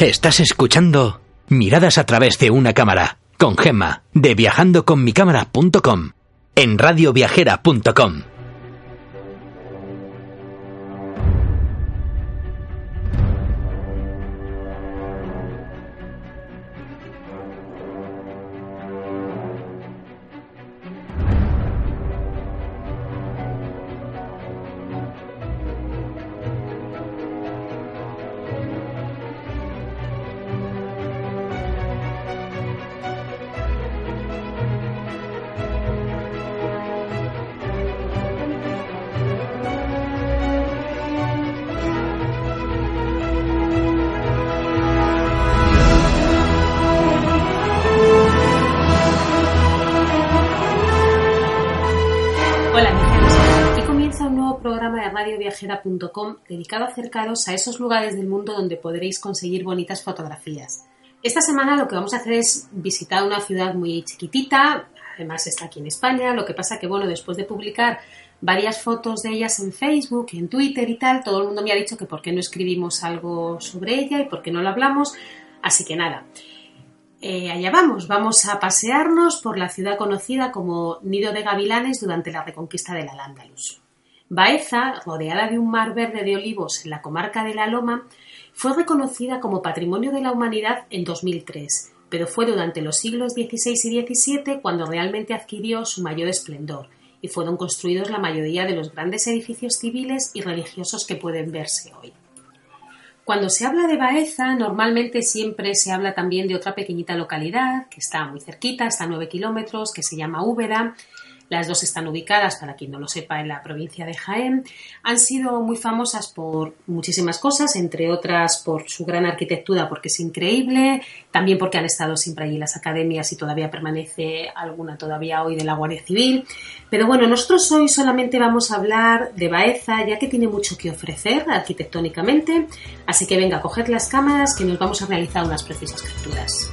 Estás escuchando Miradas a través de una cámara con Gemma de viajandoconmicámara.com en radioviajera.com. de radioviajera.com dedicado a acercaros a esos lugares del mundo donde podréis conseguir bonitas fotografías. Esta semana lo que vamos a hacer es visitar una ciudad muy chiquitita, además está aquí en España, lo que pasa que bueno, después de publicar varias fotos de ellas en Facebook, en Twitter y tal, todo el mundo me ha dicho que por qué no escribimos algo sobre ella y por qué no lo hablamos, así que nada. Eh, allá vamos, vamos a pasearnos por la ciudad conocida como Nido de Gavilanes durante la reconquista del Al-Ándalus. Baeza, rodeada de un mar verde de olivos en la comarca de La Loma, fue reconocida como Patrimonio de la Humanidad en 2003, pero fue durante los siglos XVI y XVII cuando realmente adquirió su mayor esplendor y fueron construidos la mayoría de los grandes edificios civiles y religiosos que pueden verse hoy. Cuando se habla de Baeza, normalmente siempre se habla también de otra pequeñita localidad que está muy cerquita, está a 9 kilómetros, que se llama Úbeda. Las dos están ubicadas, para quien no lo sepa, en la provincia de Jaén. Han sido muy famosas por muchísimas cosas, entre otras por su gran arquitectura, porque es increíble, también porque han estado siempre allí las academias y todavía permanece alguna todavía hoy de la Guardia Civil. Pero bueno, nosotros hoy solamente vamos a hablar de Baeza, ya que tiene mucho que ofrecer arquitectónicamente. Así que venga, coged las cámaras que nos vamos a realizar unas precisas capturas.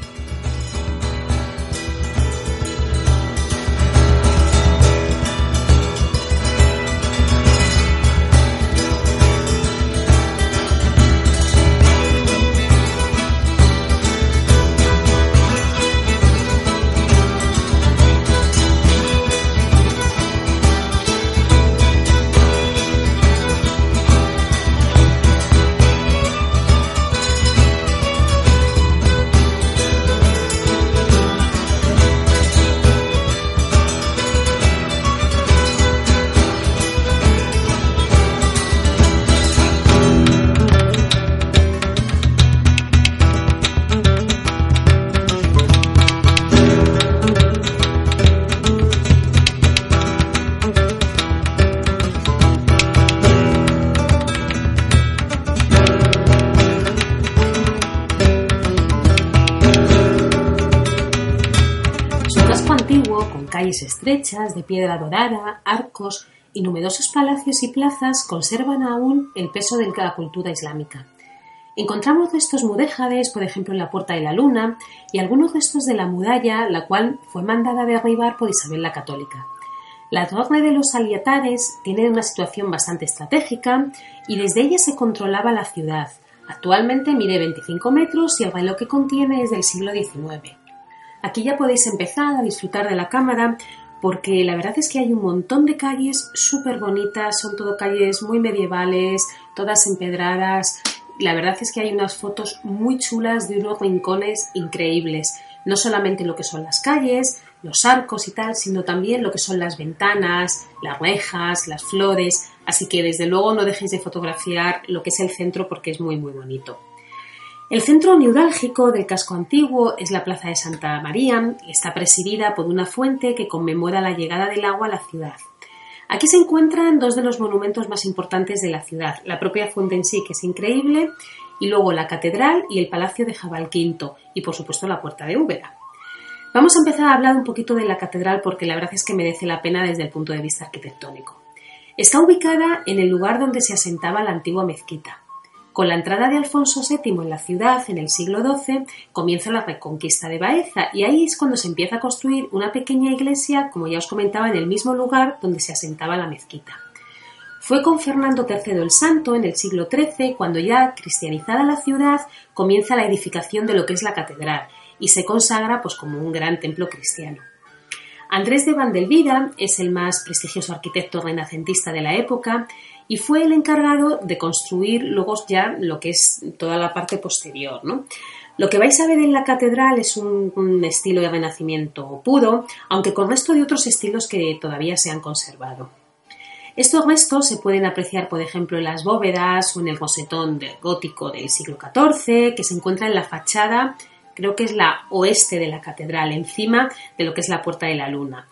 Estrechas, de piedra dorada, arcos y numerosos palacios y plazas, conservan aún el peso de la cultura islámica. Encontramos restos mudéjades, por ejemplo, en la Puerta de la Luna, y algunos restos de la muralla, la cual fue mandada derribar por Isabel la Católica. La torre de los aliatares tiene una situación bastante estratégica y desde ella se controlaba la ciudad. Actualmente mide 25 metros y el reloj que contiene es del siglo XIX. Aquí ya podéis empezar a disfrutar de la cámara porque la verdad es que hay un montón de calles súper bonitas, son todo calles muy medievales, todas empedradas. La verdad es que hay unas fotos muy chulas de unos rincones increíbles. No solamente lo que son las calles, los arcos y tal, sino también lo que son las ventanas, las rejas, las flores. Así que desde luego no dejéis de fotografiar lo que es el centro porque es muy muy bonito. El centro neurálgico del casco antiguo es la Plaza de Santa María y está presidida por una fuente que conmemora la llegada del agua a la ciudad. Aquí se encuentran dos de los monumentos más importantes de la ciudad, la propia fuente en sí, que es increíble, y luego la catedral y el palacio de Jabalquinto, y por supuesto la puerta de Úbeda. Vamos a empezar a hablar un poquito de la catedral porque la verdad es que merece la pena desde el punto de vista arquitectónico. Está ubicada en el lugar donde se asentaba la antigua mezquita. Con la entrada de Alfonso VII en la ciudad en el siglo XII comienza la reconquista de Baeza y ahí es cuando se empieza a construir una pequeña iglesia, como ya os comentaba, en el mismo lugar donde se asentaba la mezquita. Fue con Fernando III el Santo en el siglo XIII cuando ya cristianizada la ciudad comienza la edificación de lo que es la catedral y se consagra pues como un gran templo cristiano. Andrés de Vandelvida es el más prestigioso arquitecto renacentista de la época y fue el encargado de construir luego ya lo que es toda la parte posterior. Lo que vais a ver en la catedral es un, estilo de renacimiento puro, aunque con resto de otros estilos que todavía se han conservado. Estos restos se pueden apreciar, por ejemplo, en las bóvedas o en el rosetón gótico del siglo XIV, que se encuentra en la fachada creo que es la oeste de la catedral, encima de lo que es la Puerta de la Luna.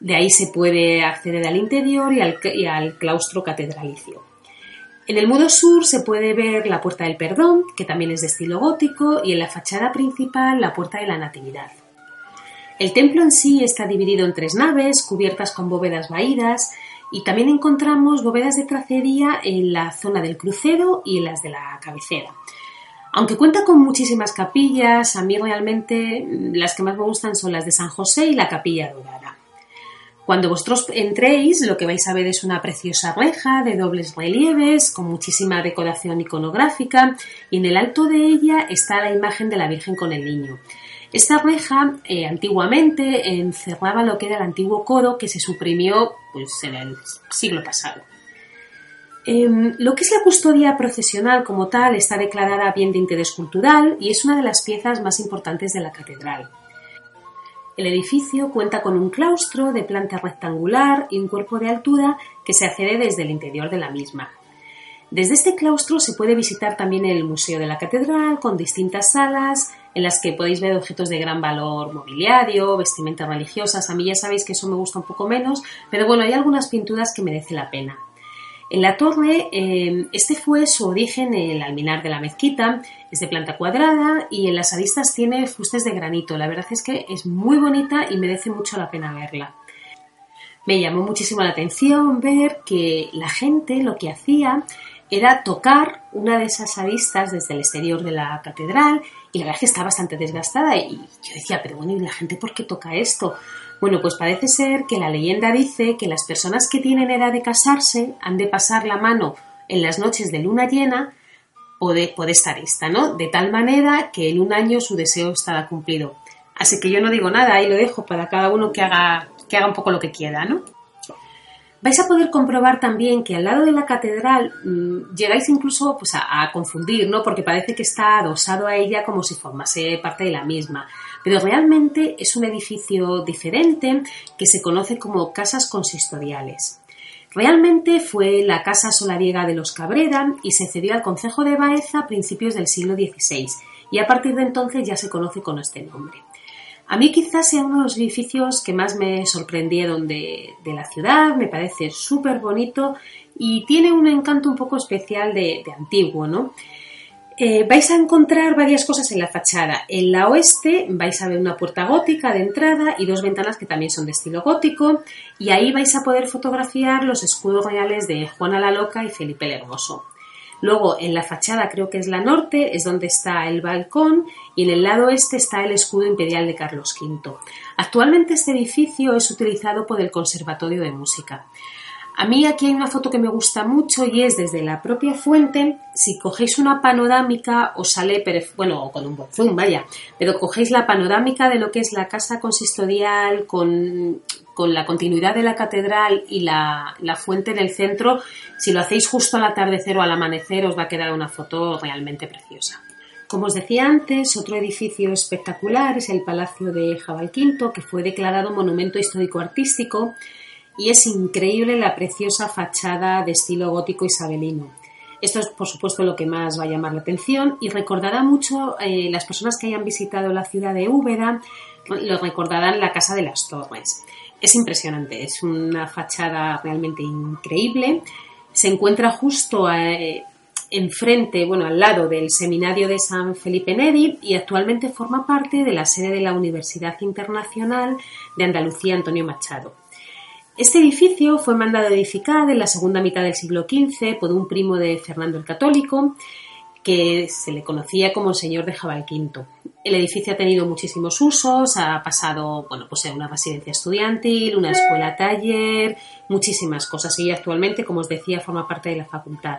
De ahí se puede acceder al interior y al, claustro catedralicio. En el muro sur se puede ver la Puerta del Perdón, que también es de estilo gótico, y en la fachada principal la Puerta de la Natividad. El templo en sí está dividido en tres naves, cubiertas con bóvedas vaídas, y también encontramos bóvedas de tracería en la zona del crucero y en las de la cabecera. Aunque cuenta con muchísimas capillas, a mí realmente las que más me gustan son las de San José y la Capilla Dorada. Cuando vosotros entréis, lo que vais a ver es una preciosa reja de dobles relieves, con muchísima decoración iconográfica, y en el alto de ella está la imagen de la Virgen con el Niño. Esta reja eh, antiguamente encerraba lo que era el antiguo coro que se suprimió pues, en el siglo pasado. Em, lo que es la custodia procesional como tal está declarada bien de interés cultural y es una de las piezas más importantes de la catedral. El edificio cuenta con un claustro de planta rectangular y un cuerpo de altura que se accede desde el interior de la misma. Desde este claustro se puede visitar también el Museo de la Catedral con distintas salas en las que podéis ver objetos de gran valor mobiliario, vestimentas religiosas. A mí ya sabéis que eso me gusta un poco menos, pero bueno, hay algunas pinturas que merece la pena. En la torre, eh, este fue su origen el alminar de la mezquita, es de planta cuadrada y en las aristas tiene fustes de granito. La verdad es que es muy bonita y merece mucho la pena verla. Me llamó muchísimo la atención ver que la gente lo que hacía era tocar una de esas aristas desde el exterior de la catedral y la verdad es que está bastante desgastada y yo decía, pero bueno, ¿y la gente por qué toca esto? Bueno, pues parece ser que la leyenda dice que las personas que tienen edad de casarse han de pasar la mano en las noches de luna llena o de, por esta arista, ¿no? De tal manera que en un año su deseo estará cumplido. Así que yo no digo nada, ahí lo dejo para cada uno que haga, que haga un poco lo que quiera, ¿no? Vais a poder comprobar también que al lado de la catedral mm, llegáis incluso pues, a, confundir, ¿no? Porque parece que está adosado a ella como si formase parte de la misma pero realmente es un edificio diferente que se conoce como casas consistoriales. Realmente fue la casa solariega de los Cabrera y se cedió al Concejo de Baeza a principios del siglo XVI y a partir de entonces ya se conoce con este nombre. A mí quizás sea uno de los edificios que más me sorprendieron de, la ciudad, me parece súper bonito y tiene un encanto un poco especial de, de antiguo, ¿no? Eh, vais a encontrar varias cosas en la fachada. En la oeste vais a ver una puerta gótica de entrada y dos ventanas que también son de estilo gótico y ahí vais a poder fotografiar los escudos reales de Juana la Loca y Felipe el Hermoso. Luego en la fachada creo que es la norte, es donde está el balcón y en el lado este está el escudo imperial de Carlos V. Actualmente este edificio es utilizado por el Conservatorio de Música. A mí aquí hay una foto que me gusta mucho y es desde la propia fuente. Si cogéis una panorámica os sale, bueno, con un buen vaya, pero cogéis la panorámica de lo que es la casa consistorial con, la continuidad de la catedral y la, la, fuente en el centro. Si lo hacéis justo al atardecer o al amanecer os va a quedar una foto realmente preciosa. Como os decía antes, otro edificio espectacular es el Palacio de Jabalquinto, que fue declarado Monumento Histórico Artístico y es increíble la preciosa fachada de estilo gótico isabelino. Esto es, por supuesto, lo que más va a llamar la atención y recordará mucho eh, las personas que hayan visitado la ciudad de Úbeda, lo recordarán la Casa de las Torres. Es impresionante, es una fachada realmente increíble. Se encuentra justo eh, enfrente, bueno, al lado del Seminario de San Felipe Neri y actualmente forma parte de la sede de la Universidad Internacional de Andalucía Antonio Machado. Este edificio fue mandado edificar en la segunda mitad del siglo XV por un primo de Fernando el Católico. Que se le conocía como el señor de Jabalquinto. El edificio ha tenido muchísimos usos, ha pasado, bueno, pues a una residencia estudiantil, una escuela taller, muchísimas cosas y actualmente, como os decía, forma parte de la facultad.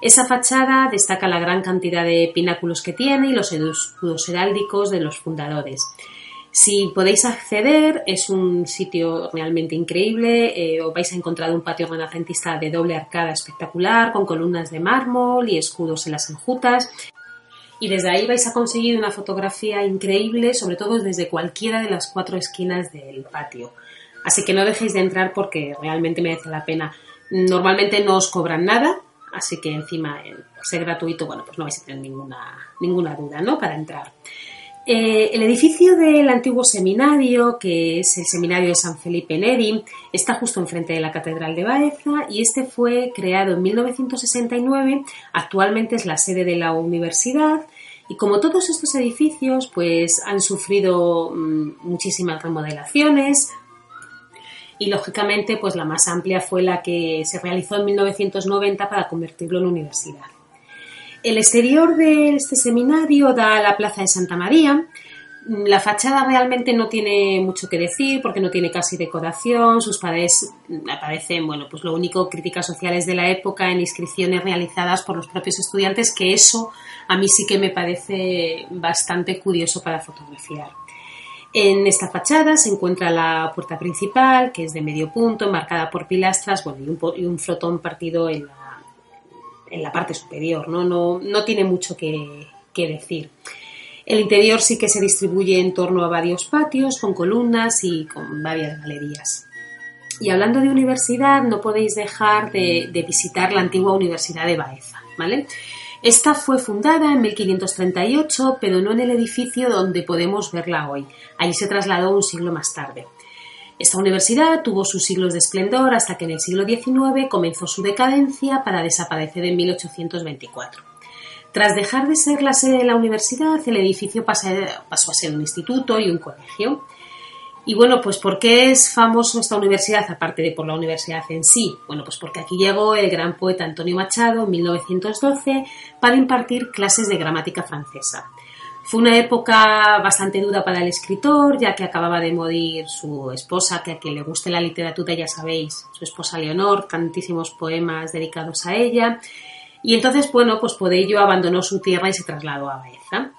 Esa fachada destaca la gran cantidad de pináculos que tiene y los escudos heráldicos de los fundadores. Si podéis acceder, es un sitio realmente increíble. Eh, os vais a encontrar un patio renacentista de doble arcada espectacular, con columnas de mármol y escudos en las enjutas. Y desde ahí vais a conseguir una fotografía increíble, sobre todo desde cualquiera de las cuatro esquinas del patio. Así que no dejéis de entrar porque realmente merece la pena. Normalmente no os cobran nada, así que encima el ser gratuito, bueno, pues no vais a tener ninguna, ninguna duda, ¿no? Para entrar. Eh, el edificio del antiguo seminario, que es el seminario de San Felipe Neri, está justo enfrente de la Catedral de Baeza y este fue creado en 1969. Actualmente es la sede de la universidad y como todos estos edificios, pues han sufrido mm, muchísimas remodelaciones, y lógicamente pues la más amplia fue la que se realizó en 1990 para convertirlo en universidad. El exterior de este seminario da a la Plaza de Santa María. La fachada realmente no tiene mucho que decir porque no tiene casi decoración, sus paredes aparecen, bueno, pues lo único críticas sociales de la época en inscripciones realizadas por los propios estudiantes, que eso a mí sí que me parece bastante curioso para fotografiar. En esta fachada se encuentra la puerta principal, que es de medio punto, marcada por pilastras bueno, y, un, flotón partido en la en la parte superior, ¿no? No, no tiene mucho que, decir. El interior sí que se distribuye en torno a varios patios con columnas y con varias galerías. Y hablando de universidad, no podéis dejar de, visitar la antigua Universidad de Baeza, ¿vale? Esta fue fundada en 1538, pero no en el edificio donde podemos verla hoy. Allí se trasladó un siglo más tarde. Esta universidad tuvo sus siglos de esplendor hasta que en el siglo XIX comenzó su decadencia para desaparecer en 1824. Tras dejar de ser la sede de la universidad, el edificio pasó a ser un instituto y un colegio. Y bueno, pues ¿por qué es famoso esta universidad, aparte de por la universidad en sí? Bueno, pues porque aquí llegó el gran poeta Antonio Machado en 1912 para impartir clases de gramática francesa. Fue una época bastante dura para el escritor, ya que acababa de morir su esposa, que a quien le guste la literatura ya sabéis, su esposa Leonor, tantísimos poemas dedicados a ella. Y entonces, bueno, pues por ello abandonó su tierra y se trasladó a Baeza.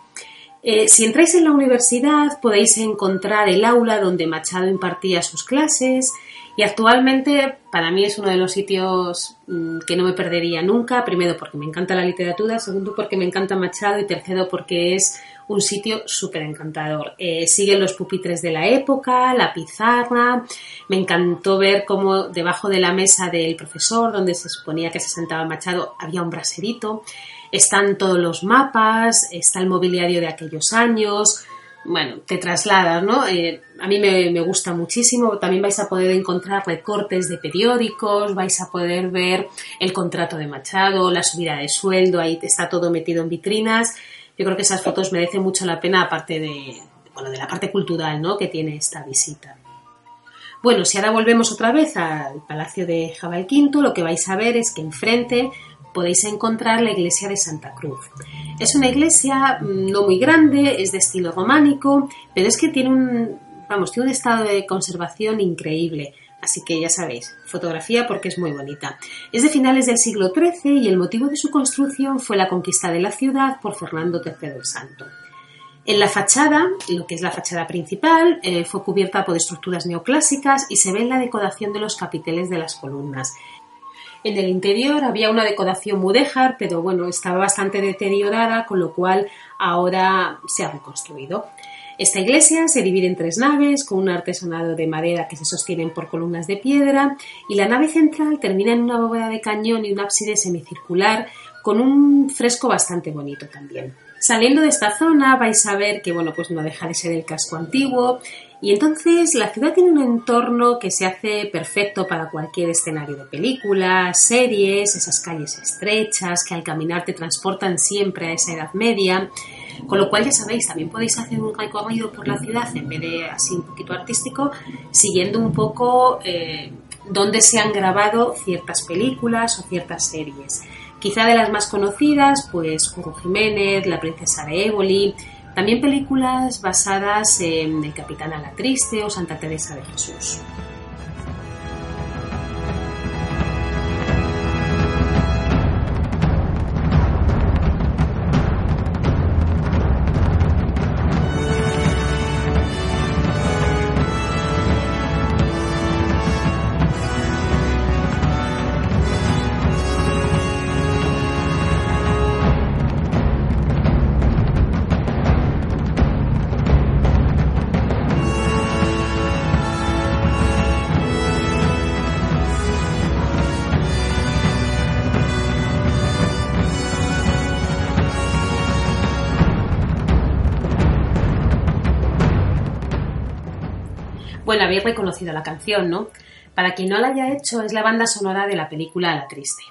Eh, si entráis en la universidad podéis encontrar el aula donde Machado impartía sus clases y actualmente para mí es uno de los sitios mm, que no me perdería nunca, primero porque me encanta la literatura, segundo porque me encanta Machado y tercero porque es un sitio súper encantador. Eh, siguen los pupitres de la época, la pizarra. Me encantó ver cómo debajo de la mesa del profesor, donde se suponía que se sentaba Machado, había un braserito. Están todos los mapas, está el mobiliario de aquellos años. Bueno, te trasladas, ¿no? Eh, a mí me, me, gusta muchísimo. También vais a poder encontrar recortes de periódicos, vais a poder ver el contrato de Machado, la subida de sueldo, ahí está todo metido en vitrinas yo creo que esas fotos merecen mucho la pena, aparte de, bueno, de la parte cultural ¿no? que tiene esta visita. Bueno, si ahora volvemos otra vez al Palacio de Jabal Quinto, lo que vais a ver es que enfrente podéis encontrar la iglesia de Santa Cruz. Es una iglesia mm, no muy grande, es de estilo románico, pero es que tiene un, vamos, tiene un estado de conservación increíble. Así que ya sabéis, fotografía porque es muy bonita. Es de finales del siglo XIII y el motivo de su construcción fue la conquista de la ciudad por Fernando III el Santo. En la fachada, lo que es la fachada principal, eh, fue cubierta por estructuras neoclásicas y se ve en la decoración de los capiteles de las columnas. En el interior había una decoración mudéjar, pero bueno, estaba bastante deteriorada, con lo cual ahora se ha reconstruido. Esta iglesia se divide en tres naves con un artesonado de madera que se sostienen por columnas de piedra y la nave central termina en una bóveda de cañón y un ábside semicircular con un fresco bastante bonito también. Saliendo de esta zona vais a ver que bueno, pues no deja de ser el casco antiguo y entonces la ciudad tiene un entorno que se hace perfecto para cualquier escenario de películas, series, esas calles estrechas que al caminar te transportan siempre a esa Edad Media con lo cual ya sabéis, también podéis hacer un recorrido por la ciudad en vez de así un poquito artístico, siguiendo un poco eh, dónde se han grabado ciertas películas o ciertas series. Quizá de las más conocidas, pues Curro Jiménez, La princesa de Éboli, también películas basadas en El capitán a la triste o Santa Teresa de Jesús. Habéis reconocido la canción, ¿no? Para quien no la haya hecho, es la banda sonora de la película La Triste.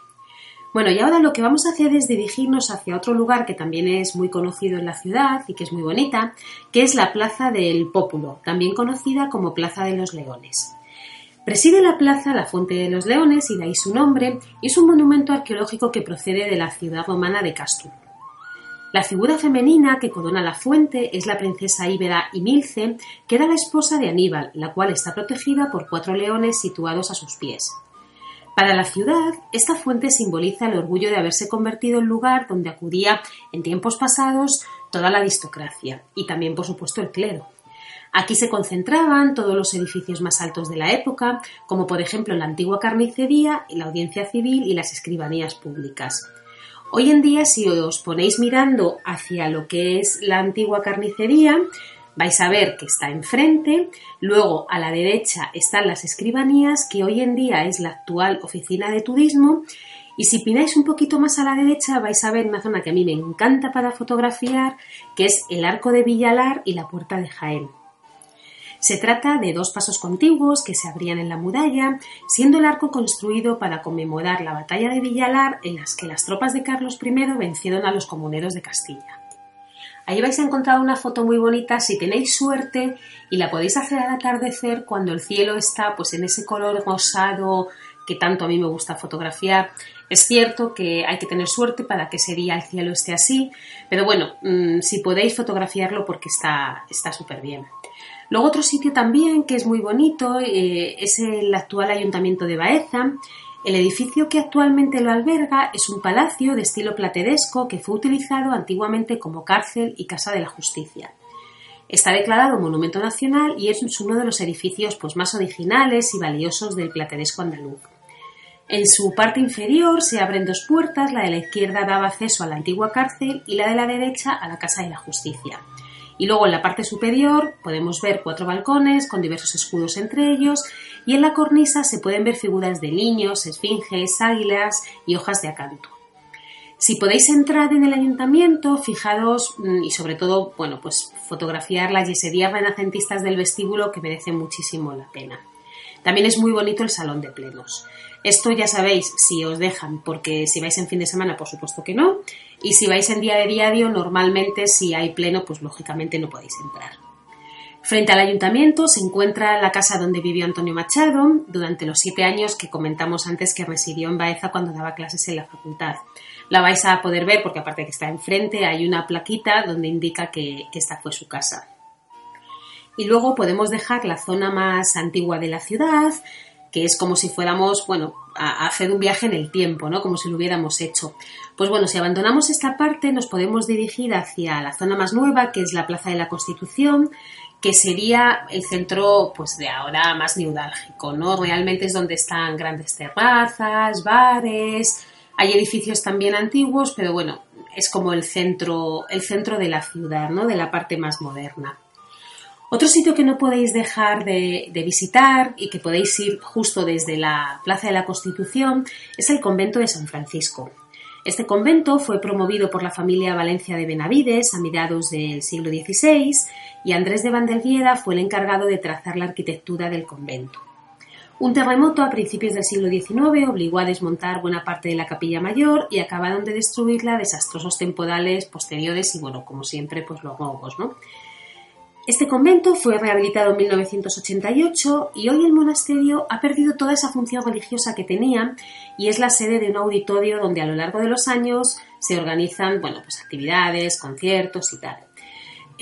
Bueno, y ahora lo que vamos a hacer es dirigirnos hacia otro lugar que también es muy conocido en la ciudad y que es muy bonita, que es la Plaza del Pópulo, también conocida como Plaza de los Leones. Preside la plaza la Fuente de los Leones y de ahí su nombre, y es un monumento arqueológico que procede de la ciudad romana de Castur. La figura femenina que corona la fuente es la princesa Íbera Milce, que era la esposa de Aníbal, la cual está protegida por cuatro leones situados a sus pies. Para la ciudad, esta fuente simboliza el orgullo de haberse convertido en lugar donde acudía en tiempos pasados toda la aristocracia y también, por supuesto, el clero. Aquí se concentraban todos los edificios más altos de la época, como por ejemplo la antigua carnicería, la audiencia civil y las escribanías públicas. Hoy en día, si os ponéis mirando hacia lo que es la antigua carnicería, vais a ver que está enfrente, luego a la derecha están las escribanías, que hoy en día es la actual oficina de turismo, y si pináis un poquito más a la derecha vais a ver una zona que a mí me encanta para fotografiar, que es el arco de Villalar y la puerta de Jaén. Se trata de dos pasos contiguos que se abrían en la muralla, siendo el arco construido para conmemorar la batalla de Villalar en las que las tropas de Carlos I vencieron a los comuneros de Castilla. Ahí vais a encontrar una foto muy bonita si tenéis suerte y la podéis hacer al atardecer cuando el cielo está pues en ese color rosado que tanto a mí me gusta fotografiar. Es cierto que hay que tener suerte para que ese día el cielo esté así, pero bueno, mm, si podéis fotografiarlo porque está súper bien. Luego otro sitio también que es muy bonito eh, es el actual Ayuntamiento de Baeza. El edificio que actualmente lo alberga es un palacio de estilo plateresco que fue utilizado antiguamente como cárcel y casa de la justicia. Está declarado Monumento Nacional y es uno de los edificios pues, más originales y valiosos del plateresco andaluz. En su parte inferior se abren dos puertas, la de la izquierda daba acceso a la antigua cárcel y la de la derecha a la Casa de la Justicia. Y luego en la parte superior podemos ver cuatro balcones con diversos escudos entre ellos y en la cornisa se pueden ver figuras de niños, esfinges, águilas y hojas de acanto. Si podéis entrar en el ayuntamiento, fijaros mm, y sobre todo, bueno, pues fotografiar las yeserías renacentistas del vestíbulo que merecen muchísimo la pena. También es muy bonito el salón de plenos. Esto ya sabéis si os dejan, porque si vais en fin de semana, por supuesto que no. Y si vais en día de diario, normalmente si hay pleno, pues lógicamente no podéis entrar. Frente al ayuntamiento se encuentra la casa donde vivió Antonio Machado durante los siete años que comentamos antes que residió en Baeza cuando daba clases en la facultad. La vais a poder ver porque aparte de que está enfrente hay una plaquita donde indica que, que esta fue su casa. Y luego podemos dejar la zona más antigua de la ciudad, que es como si fuéramos, bueno, a, hacer un viaje en el tiempo, ¿no? Como si lo hubiéramos hecho. Pues bueno, si abandonamos esta parte, nos podemos dirigir hacia la zona más nueva, que es la Plaza de la Constitución, que sería el centro, pues de ahora más neurálgico, ¿no? Realmente es donde están grandes terrazas, bares, hay edificios también antiguos, pero bueno, es como el centro, el centro de la ciudad, ¿no? De la parte más moderna. Otro sitio que no podéis dejar de, visitar y que podéis ir justo desde la Plaza de la Constitución es el convento de San Francisco. Este convento fue promovido por la familia Valencia de Benavides a mediados del siglo XVI y Andrés de Vandelviera fue el encargado de trazar la arquitectura del convento. Un terremoto a principios del siglo XIX obligó a desmontar buena parte de la capilla mayor y acabaron de destruirla desastrosos temporales posteriores y, bueno, como siempre, pues los robos, ¿no? Este convento fue rehabilitado en 1988 y hoy el monasterio ha perdido toda esa función religiosa que tenía y es la sede de un auditorio donde a lo largo de los años se organizan bueno, pues actividades, conciertos y tal.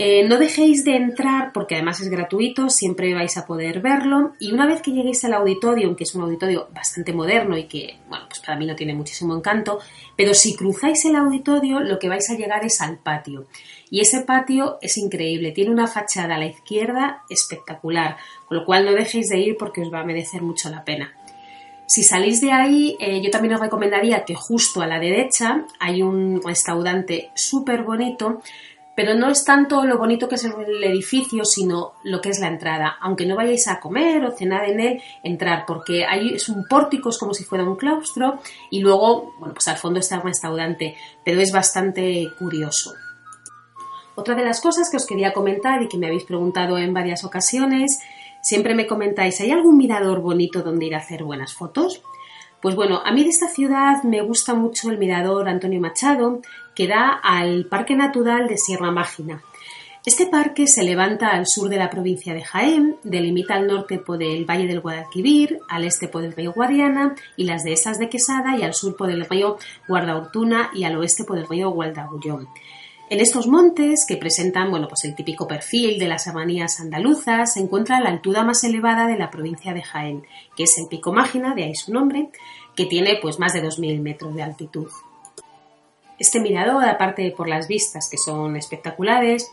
Eh, no dejéis de entrar porque además es gratuito, siempre vais a poder verlo y una vez que lleguéis al auditorio, que es un auditorio bastante moderno y que, bueno, pues para mí no tiene muchísimo encanto, pero si cruzáis el auditorio lo que vais a llegar es al patio y ese patio es increíble, tiene una fachada a la izquierda espectacular, con lo cual no dejéis de ir porque os va a merecer mucho la pena. Si salís de ahí, eh, yo también os recomendaría que justo a la derecha hay un restaurante súper bonito pero no es tanto lo bonito que es el edificio, sino lo que es la entrada. Aunque no vayáis a comer o cenar en él, entrar, porque ahí es un pórtico, es como si fuera un claustro, y luego, bueno, pues al fondo está el restaurante, pero es bastante curioso. Otra de las cosas que os quería comentar y que me habéis preguntado en varias ocasiones, siempre me comentáis, ¿hay algún mirador bonito donde ir a hacer buenas fotos? Pues bueno, a mí de esta ciudad me gusta mucho el mirador Antonio Machado, que da al Parque Natural de Sierra Mágina. Este parque se levanta al sur de la provincia de Jaén, delimita al norte por el Valle del Guadalquivir, al este por el río Guadiana y las dehesas de Quesada y al sur por el río Guardaortuna y al oeste por el río Gualdagullón. En estos montes, que presentan bueno, pues el típico perfil de las serranías andaluzas, se encuentra la altura más elevada de la provincia de Jaén, que es el Pico Mágina, de ahí su nombre, que tiene pues más de 2.000 metros de altitud. Este mirador, aparte por las vistas que son espectaculares,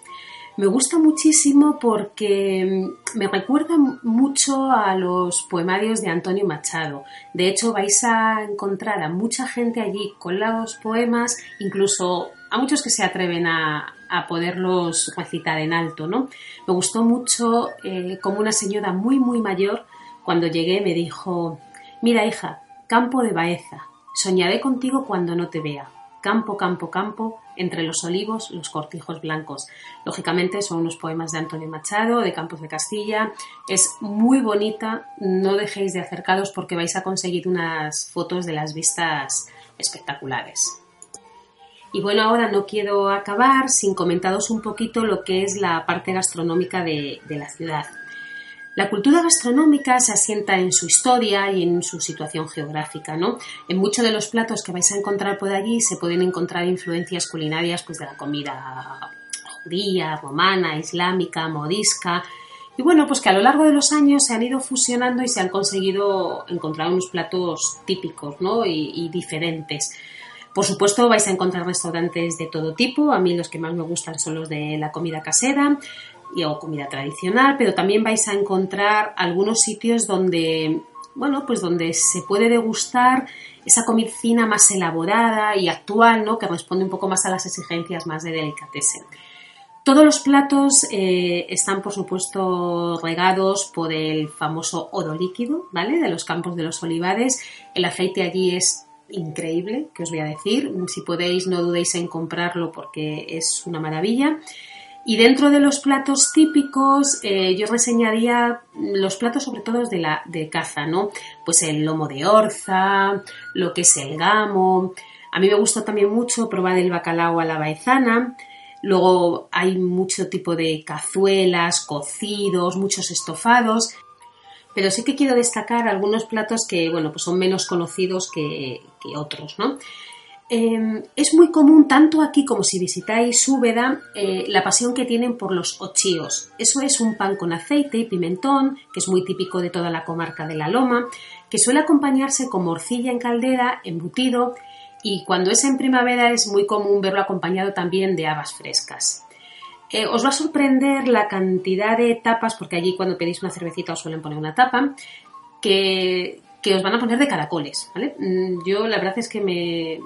me gusta muchísimo porque me recuerda mucho a los poemarios de Antonio Machado. De hecho, vais a encontrar a mucha gente allí con los poemas, incluso a muchos que se atreven a, poderlos recitar en alto, ¿no? Me gustó mucho eh, como una señora muy, muy mayor, cuando llegué me dijo, mira hija, campo de Baeza, soñaré contigo cuando no te vea. Campo, campo, campo, entre los olivos, los cortijos blancos. Lógicamente son unos poemas de Antonio Machado, de Campos de Castilla. Es muy bonita, no dejéis de acercaros porque vais a conseguir unas fotos de las vistas espectaculares. Y bueno, ahora no quiero acabar sin comentaros un poquito lo que es la parte gastronómica de, de la ciudad. La cultura gastronómica se asienta en su historia y en su situación geográfica, ¿no? En muchos de los platos que vais a encontrar por allí se pueden encontrar influencias culinarias pues, de la comida judía, romana, islámica, modisca, y bueno, pues que a lo largo de los años se han ido fusionando y se han conseguido encontrar unos platos típicos, ¿no? y diferentes. Por supuesto, vais a encontrar restaurantes de todo tipo. A mí los que más me gustan son los de la comida casera o comida tradicional, pero también vais a encontrar algunos sitios donde, bueno, pues donde se puede degustar esa comida más elaborada y actual, ¿no? Que responde un poco más a las exigencias más de delicatessen. Todos los platos eh, están, por supuesto, regados por el famoso oro líquido, ¿vale? De los campos de los olivares. El aceite allí es increíble, que os voy a decir. Si podéis, no dudéis en comprarlo porque es una maravilla. Y dentro de los platos típicos, eh, yo reseñaría los platos sobre todo de, la, de caza, ¿no? Pues el lomo de orza, lo que es el gamo. A mí me gusta también mucho probar el bacalao a la baezana. Luego hay mucho tipo de cazuelas, cocidos, muchos estofados. Pero sí que quiero destacar algunos platos que, bueno, pues son menos conocidos que, que otros, ¿no? Em, es muy común, tanto aquí como si visitáis Úbeda, eh, la pasión que tienen por los ochíos. Eso es un pan con aceite y pimentón, que es muy típico de toda la comarca de la Loma, que suele acompañarse con morcilla en caldera, embutido, y cuando es en primavera es muy común verlo acompañado también de habas frescas. Eh, os va a sorprender la cantidad de tapas, porque allí cuando pedís una cervecita os suelen poner una tapa, que, que os van a poner de caracoles. ¿vale? Mm, yo la verdad es que me,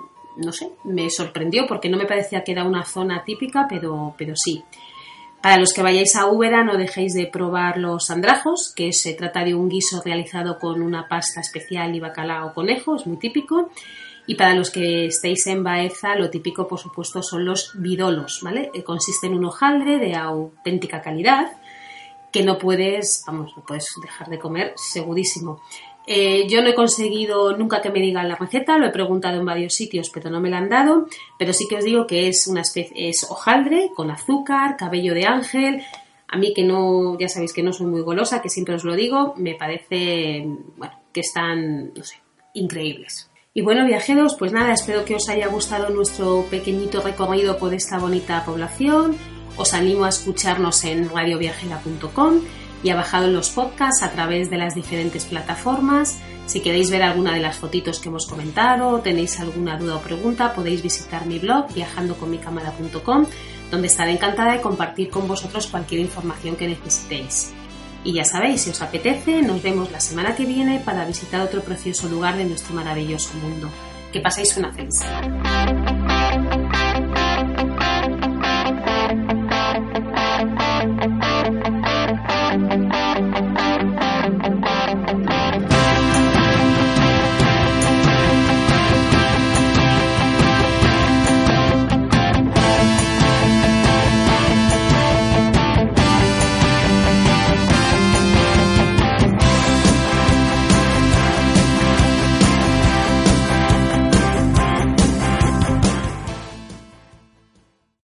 no sé, me sorprendió porque no me parecía que era una zona típica, pero, pero sí. Para los que vayáis a Úbeda no dejéis de probar los andrajos, que se trata de un guiso realizado con una pasta especial y bacalao conejo, es muy típico. Y para los que estéis en Baeza, lo típico, por supuesto, son los vidolos, ¿vale? Eh, consiste en un hojaldre de auténtica calidad que no puedes, vamos, no puedes dejar de comer segurísimo. Eh, yo no he conseguido nunca que me digan la receta, lo he preguntado en varios sitios, pero no me la han dado. Pero sí que os digo que es una especie, es hojaldre con azúcar, cabello de ángel, A mí que no, ya sabéis que no soy muy golosa, que siempre os lo digo, me parece, bueno, que están, no sé, increíbles. Y bueno, viajeros, pues nada, espero que os haya gustado nuestro pequeñito recorrido por esta bonita población. Os animo a escucharnos en radioviajera.com y a bajar los podcasts a través de las diferentes plataformas. Si queréis ver alguna de las fotitos que hemos comentado o tenéis alguna duda o pregunta, podéis visitar mi blog viajandoconmicámara.com, donde estaré encantada de compartir con vosotros cualquier información que necesitéis. Y ya sabéis, si os apetece, nos vemos la semana que viene para visitar otro precioso lugar de nuestro maravilloso mundo. Que paséis una feliz.